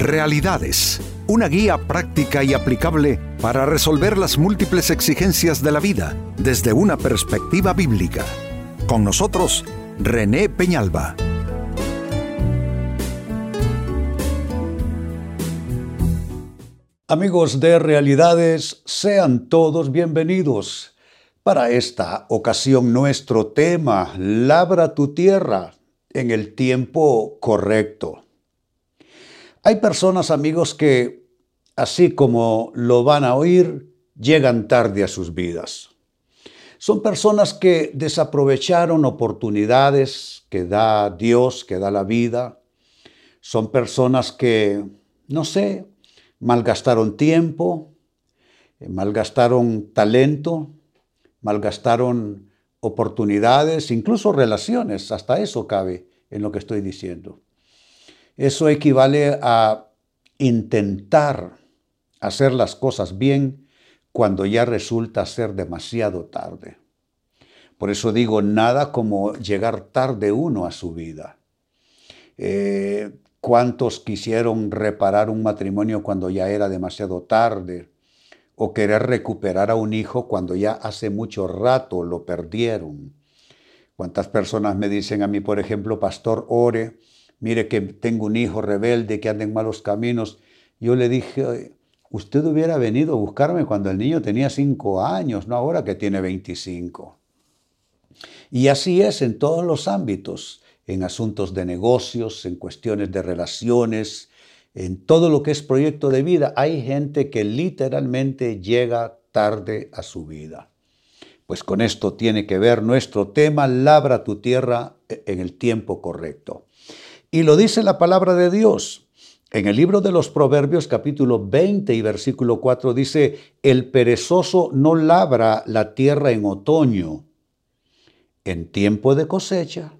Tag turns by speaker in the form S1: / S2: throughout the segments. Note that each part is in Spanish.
S1: Realidades, una guía práctica y aplicable para resolver las múltiples exigencias de la vida desde una perspectiva bíblica. Con nosotros, René Peñalba.
S2: Amigos de Realidades, sean todos bienvenidos. Para esta ocasión nuestro tema, Labra tu tierra en el tiempo correcto. Hay personas, amigos, que, así como lo van a oír, llegan tarde a sus vidas. Son personas que desaprovecharon oportunidades que da Dios, que da la vida. Son personas que, no sé, malgastaron tiempo, eh, malgastaron talento, malgastaron oportunidades, incluso relaciones, hasta eso cabe en lo que estoy diciendo. Eso equivale a intentar hacer las cosas bien cuando ya resulta ser demasiado tarde. Por eso digo, nada como llegar tarde uno a su vida. Eh, ¿Cuántos quisieron reparar un matrimonio cuando ya era demasiado tarde? O querer recuperar a un hijo cuando ya hace mucho rato lo perdieron. ¿Cuántas personas me dicen a mí, por ejemplo, pastor, ore mire que tengo un hijo rebelde que anda en malos caminos. Yo le dije, usted hubiera venido a buscarme cuando el niño tenía cinco años, no ahora que tiene 25. Y así es en todos los ámbitos, en asuntos de negocios, en cuestiones de relaciones, en todo lo que es proyecto de vida. Hay gente que literalmente llega tarde a su vida. Pues con esto tiene que ver nuestro tema, labra tu tierra en el tiempo correcto. Y lo dice la palabra de Dios. En el libro de los Proverbios capítulo 20 y versículo 4 dice, el perezoso no labra la tierra en otoño. En tiempo de cosecha,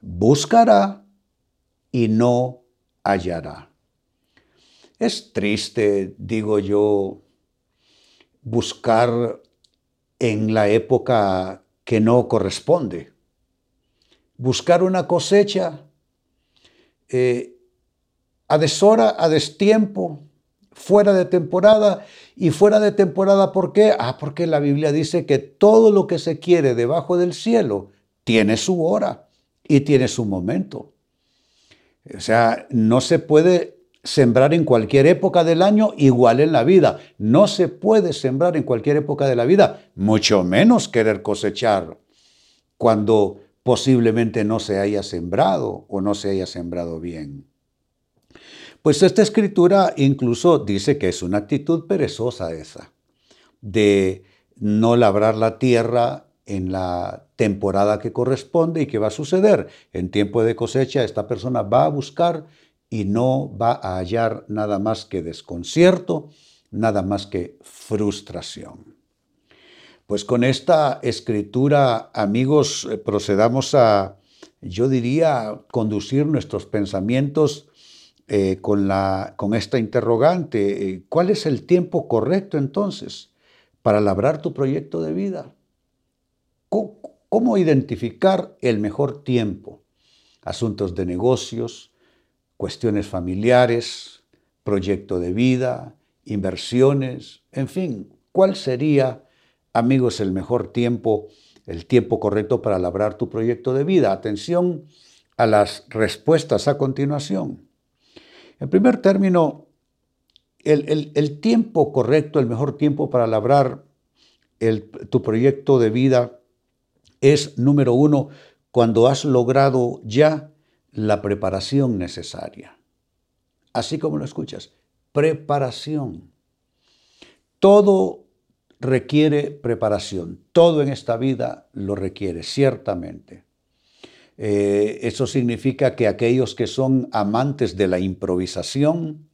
S2: buscará y no hallará. Es triste, digo yo, buscar en la época que no corresponde. Buscar una cosecha eh, a deshora, a destiempo, fuera de temporada. ¿Y fuera de temporada por qué? Ah, porque la Biblia dice que todo lo que se quiere debajo del cielo tiene su hora y tiene su momento. O sea, no se puede sembrar en cualquier época del año, igual en la vida. No se puede sembrar en cualquier época de la vida, mucho menos querer cosechar cuando posiblemente no se haya sembrado o no se haya sembrado bien. Pues esta escritura incluso dice que es una actitud perezosa esa, de no labrar la tierra en la temporada que corresponde y que va a suceder. En tiempo de cosecha esta persona va a buscar y no va a hallar nada más que desconcierto, nada más que frustración. Pues con esta escritura, amigos, eh, procedamos a, yo diría, conducir nuestros pensamientos eh, con, la, con esta interrogante. Eh, ¿Cuál es el tiempo correcto entonces para labrar tu proyecto de vida? ¿Cómo, identificar el mejor tiempo? Asuntos de negocios, cuestiones familiares, proyecto de vida, inversiones, en fin, ¿cuál sería amigos, el mejor tiempo, el tiempo correcto para labrar tu proyecto de vida. Atención a las respuestas a continuación. En primer término, el, tiempo correcto, el mejor tiempo para labrar tu proyecto de vida es, número uno, cuando has logrado ya la preparación necesaria. Así como lo escuchas, preparación. Todo requiere preparación. Todo en esta vida lo requiere, ciertamente. Eh, eso significa que aquellos que son amantes de la improvisación,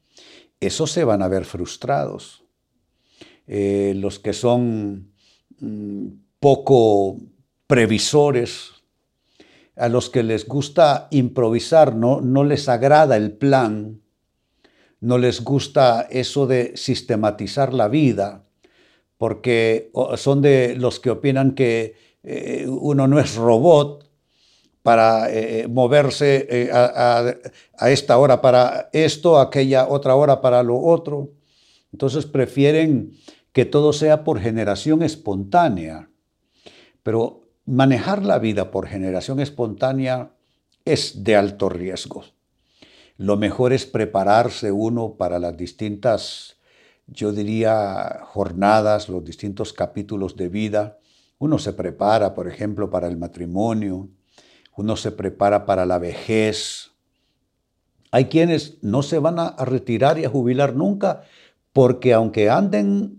S2: esos se van a ver frustrados. Eh, los que son mm, poco previsores, a los que les gusta improvisar, no, no les agrada el plan, no les gusta eso de sistematizar la vida, porque son de los que opinan que eh, uno no es robot para eh, eh, moverse a, a, esta hora para esto, aquella otra hora para lo otro. Entonces prefieren que todo sea por generación espontánea. Pero manejar la vida por generación espontánea es de alto riesgo. Lo mejor es prepararse uno para las distintas, yo diría, jornadas, los distintos capítulos de vida. Uno se prepara, por ejemplo, para el matrimonio, uno se prepara para la vejez. Hay quienes no se van a retirar y a jubilar nunca porque aunque anden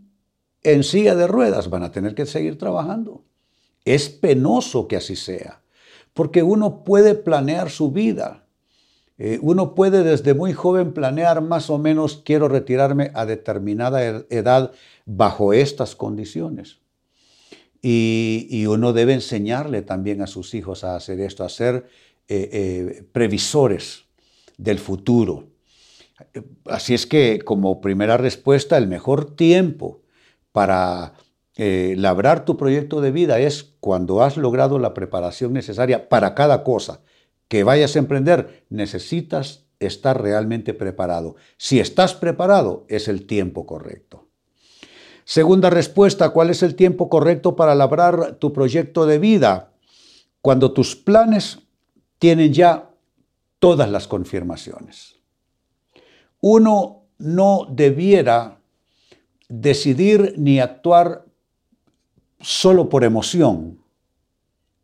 S2: en silla de ruedas van a tener que seguir trabajando. Es penoso que así sea, porque uno puede planear su vida. Eh, uno puede desde muy joven planear más o menos quiero retirarme a determinada edad bajo estas condiciones. Y, uno debe enseñarle también a sus hijos a hacer esto, a ser eh, eh, previsores del futuro. Así es que como primera respuesta, el mejor tiempo para labrar tu proyecto de vida es cuando has logrado la preparación necesaria para cada cosa que vayas a emprender. Necesitas estar realmente preparado. Si estás preparado, es el tiempo correcto. Segunda respuesta, ¿cuál es el tiempo correcto para labrar tu proyecto de vida? Cuando tus planes tienen ya todas las confirmaciones. Uno no debiera decidir ni actuar solo por emoción,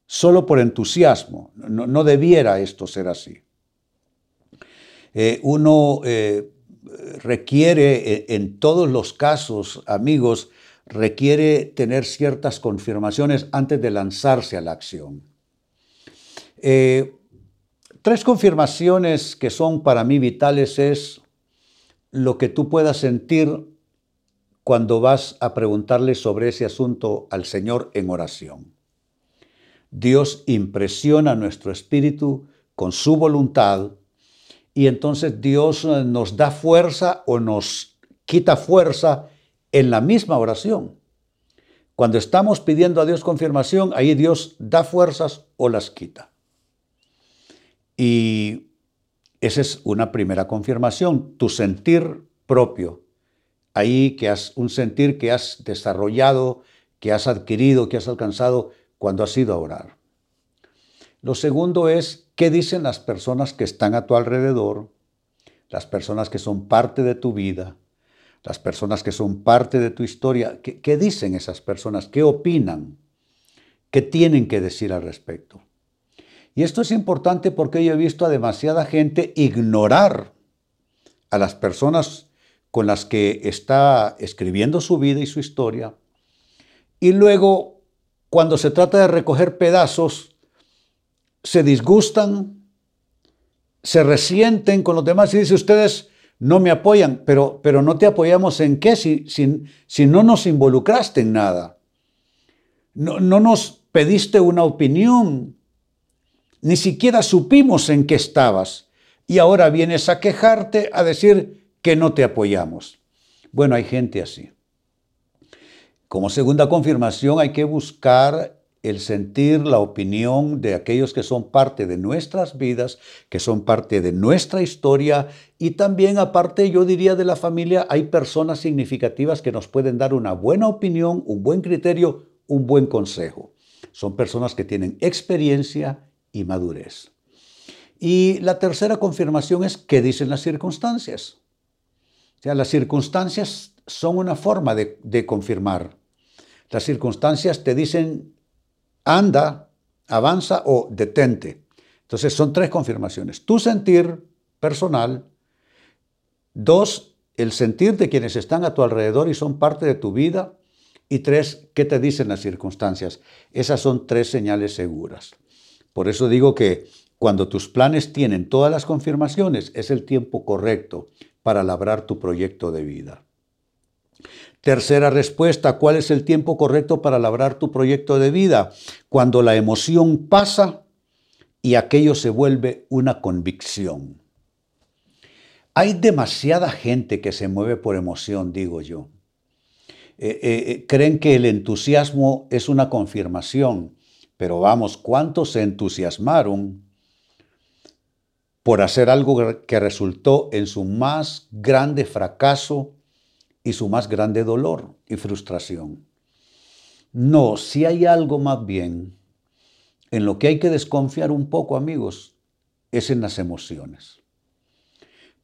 S2: solo por entusiasmo. No, debiera esto ser así. Eh, uno eh, requiere, eh, en todos los casos, amigos, requiere tener ciertas confirmaciones antes de lanzarse a la acción. Eh, tres confirmaciones que son para mí vitales es lo que tú puedas sentir cuando vas a preguntarle sobre ese asunto al Señor en oración. Dios impresiona nuestro espíritu con su voluntad y entonces Dios eh, nos da fuerza o nos quita fuerza en la misma oración. Cuando estamos pidiendo a Dios confirmación, ahí Dios da fuerzas o las quita. Y esa es una primera confirmación, tu sentir propio. Ahí que has un sentir que has desarrollado, que has adquirido, que has alcanzado cuando has ido a orar. Lo segundo es qué dicen las personas que están a tu alrededor, las personas que son parte de tu vida, las personas que son parte de tu historia. ¿Qué, dicen esas personas? ¿Qué opinan? ¿Qué tienen que decir al respecto? Y esto es importante porque yo he visto a demasiada gente ignorar a las personas con las que está escribiendo su vida y su historia. Y luego, cuando se trata de recoger pedazos, se disgustan, se resienten con los demás y dice, ustedes no me apoyan, pero, pero no te apoyamos en qué si, si, no nos involucraste en nada. No, no nos pediste una opinión, ni siquiera supimos en qué estabas y ahora vienes a quejarte, a decir que no te apoyamos. Bueno, hay gente así. Como segunda confirmación hay que buscar el sentir la opinión de aquellos que son parte de nuestras vidas, que son parte de nuestra historia y también aparte yo diría de la familia hay personas significativas que nos pueden dar una buena opinión, un buen criterio, un buen consejo. Son personas que tienen experiencia y madurez. Y la tercera confirmación es qué dicen las circunstancias. O sea, las circunstancias son una forma de, confirmar. Las circunstancias te dicen anda, avanza o detente. Entonces son tres confirmaciones. Tu sentir personal. Dos, el sentir de quienes están a tu alrededor y son parte de tu vida. Y tres, ¿qué te dicen las circunstancias? Esas son tres señales seguras. Por eso digo que cuando tus planes tienen todas las confirmaciones, es el tiempo correcto para labrar tu proyecto de vida. Tercera respuesta, ¿cuál es el tiempo correcto para labrar tu proyecto de vida? Cuando la emoción pasa y aquello se vuelve una convicción. Hay demasiada gente que se mueve por emoción, digo yo. Eh, eh, eh, creen que el entusiasmo es una confirmación, Pero vamos, ¿cuántos se entusiasmaron por hacer algo que resultó en su más grande fracaso y su más grande dolor y frustración? No, si hay algo más bien en lo que hay que desconfiar un poco, amigos, es en las emociones.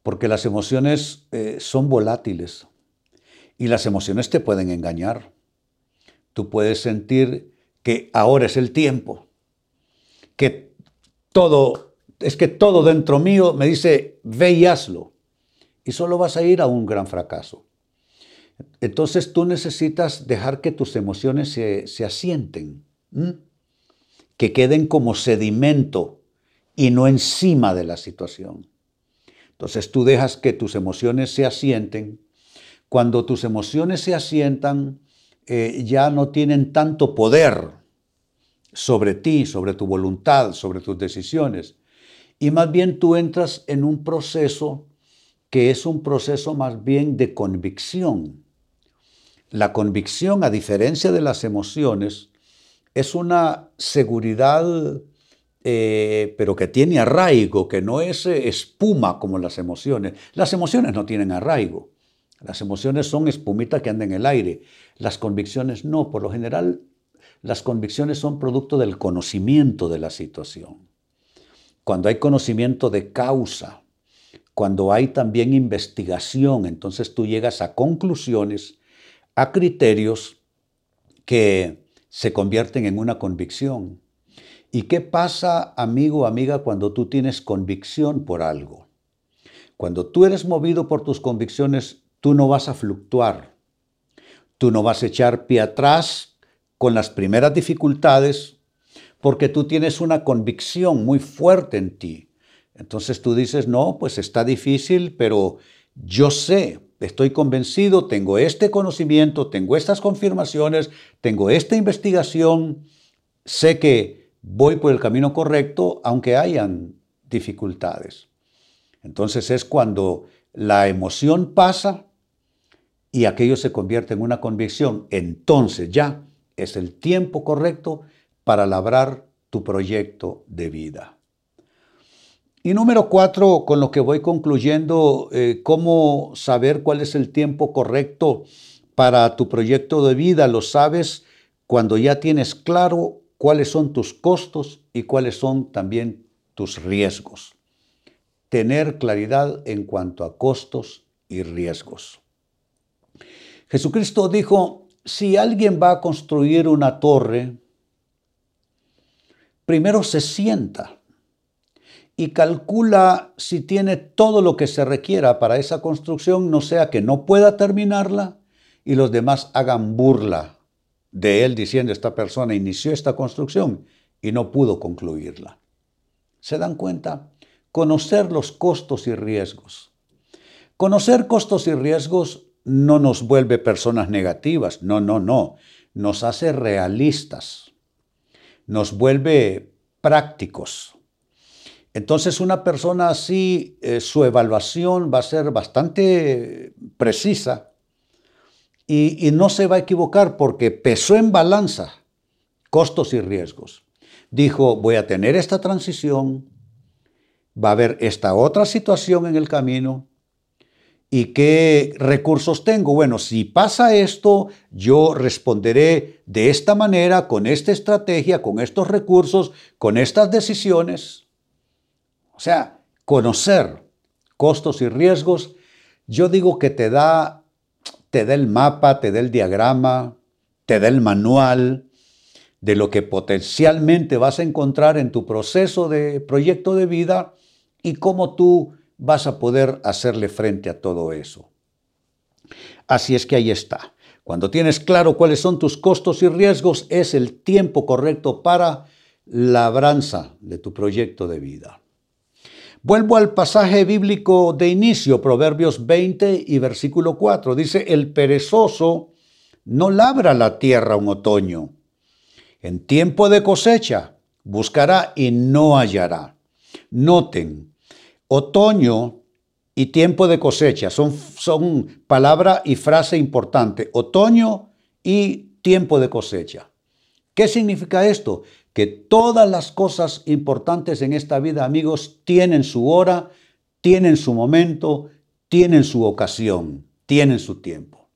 S2: Porque las emociones eh, son volátiles y las emociones te pueden engañar. Tú puedes sentir que ahora es el tiempo, que todo, es que todo dentro mío me dice, ve y hazlo. Y solo vas a ir a un gran fracaso. Entonces tú necesitas dejar que tus emociones se, asienten, que queden como sedimento y no encima de la situación. Entonces tú dejas que tus emociones se asienten. Cuando tus emociones se asientan, eh, ya no tienen tanto poder sobre ti, sobre tu voluntad, sobre tus decisiones. Y más bien tú entras en un proceso que es un proceso más bien de convicción. La convicción, a diferencia de las emociones, es una seguridad, eh, pero que tiene arraigo, que no es eh, espuma como las emociones. Las emociones no tienen arraigo. Las emociones son espumita que anda en el aire. Las convicciones no. Por lo general, las convicciones son producto del conocimiento de la situación. Cuando hay conocimiento de causa, cuando hay también investigación, entonces tú llegas a conclusiones a criterios que se convierten en una convicción. ¿Y qué pasa, amigo o amiga, cuando tú tienes convicción por algo? Cuando tú eres movido por tus convicciones, tú no vas a fluctuar. Tú no vas a echar pie atrás con las primeras dificultades porque tú tienes una convicción muy fuerte en ti. Entonces tú dices, no, pues está difícil, pero yo sé, estoy convencido, tengo este conocimiento, tengo estas confirmaciones, tengo esta investigación, sé que voy por el camino correcto, aunque hayan dificultades. Entonces es cuando la emoción pasa y aquello se convierte en una convicción. Entonces ya es el tiempo correcto para labrar tu proyecto de vida. Y número cuatro, con lo que voy concluyendo, eh, cómo saber cuál es el tiempo correcto para tu proyecto de vida. Lo sabes cuando ya tienes claro cuáles son tus costos y cuáles son también tus riesgos. Tener claridad en cuanto a costos y riesgos. Jesucristo dijo, si alguien va a construir una torre, primero se sienta y calcula si tiene todo lo que se requiera para esa construcción, no sea que no pueda terminarla y los demás hagan burla de él diciendo esta persona inició esta construcción y no pudo concluirla. ¿Se dan cuenta? Conocer los costos y riesgos. Conocer costos y riesgos no nos vuelve personas negativas, no, no, no, nos hace realistas, nos vuelve prácticos entonces una persona así, eh, su evaluación va a ser bastante precisa y, y no se va a equivocar porque pesó en balanza costos y riesgos. Dijo, voy a tener esta transición, va a haber esta otra situación en el camino, ¿Y qué recursos tengo? Bueno, si pasa esto, yo responderé de esta manera, con esta estrategia, con estos recursos, con estas decisiones. Sea, conocer costos y riesgos, yo digo que te da, te da el mapa, te da el diagrama, te da el manual de lo que potencialmente vas a encontrar en tu proceso de proyecto de vida y cómo tú vas a poder hacerle frente a todo eso. Así es que ahí está. Cuando tienes claro cuáles son tus costos y riesgos, es el tiempo correcto para labranza de tu proyecto de vida. Vuelvo al pasaje bíblico de inicio, Proverbios 20 y versículo 4. Dice, el perezoso no labra la tierra un otoño. En tiempo de cosecha buscará y no hallará. Noten, otoño y tiempo de cosecha son, son palabra y frase importante. Otoño y tiempo de cosecha. ¿Qué significa esto? Que todas las cosas importantes en esta vida, amigos, tienen su hora, tienen su momento, tienen su ocasión, tienen su tiempo.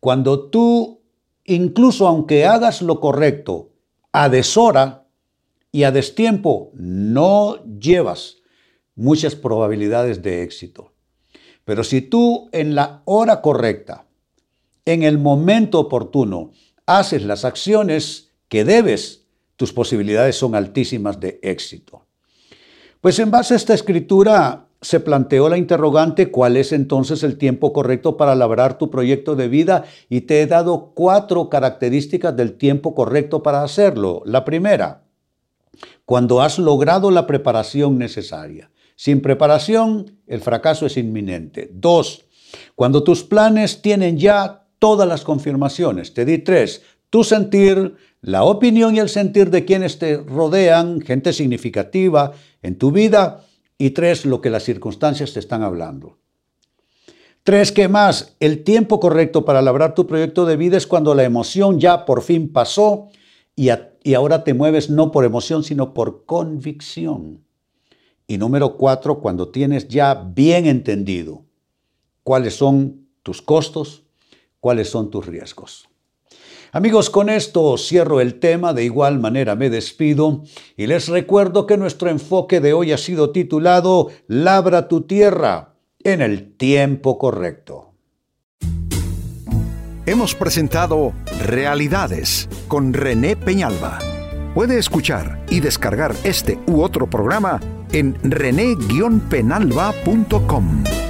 S2: Cuando tú, incluso aunque hagas lo correcto, a deshora y a destiempo, no llevas muchas probabilidades de éxito. Pero si tú en la hora correcta, en el momento oportuno, haces las acciones que debes, tus posibilidades son altísimas de éxito. Pues en base a esta escritura se planteó la interrogante cuál es entonces el tiempo correcto para labrar tu proyecto de vida y te he dado cuatro características del tiempo correcto para hacerlo. La primera, cuando has logrado la preparación necesaria. Sin preparación, el fracaso es inminente. Dos, cuando tus planes tienen ya todas las confirmaciones. Te di tres, tu sentir, la opinión y el sentir de quienes te rodean, gente significativa en tu vida. Y tres, lo que las circunstancias te están hablando. Tres, ¿qué más? El tiempo correcto para labrar tu proyecto de vida es cuando la emoción ya por fin pasó y, y ahora te mueves no por emoción, sino por convicción. Y número cuatro, cuando tienes ya bien entendido cuáles son tus costos, cuáles son tus riesgos. Amigos, con esto cierro el tema, de igual manera me despido y les recuerdo que nuestro enfoque de hoy ha sido titulado Labra tu tierra en el tiempo correcto.
S1: Hemos presentado Realidades con René Peñalba. Puede escuchar y descargar este u otro programa en rene-penalba.com.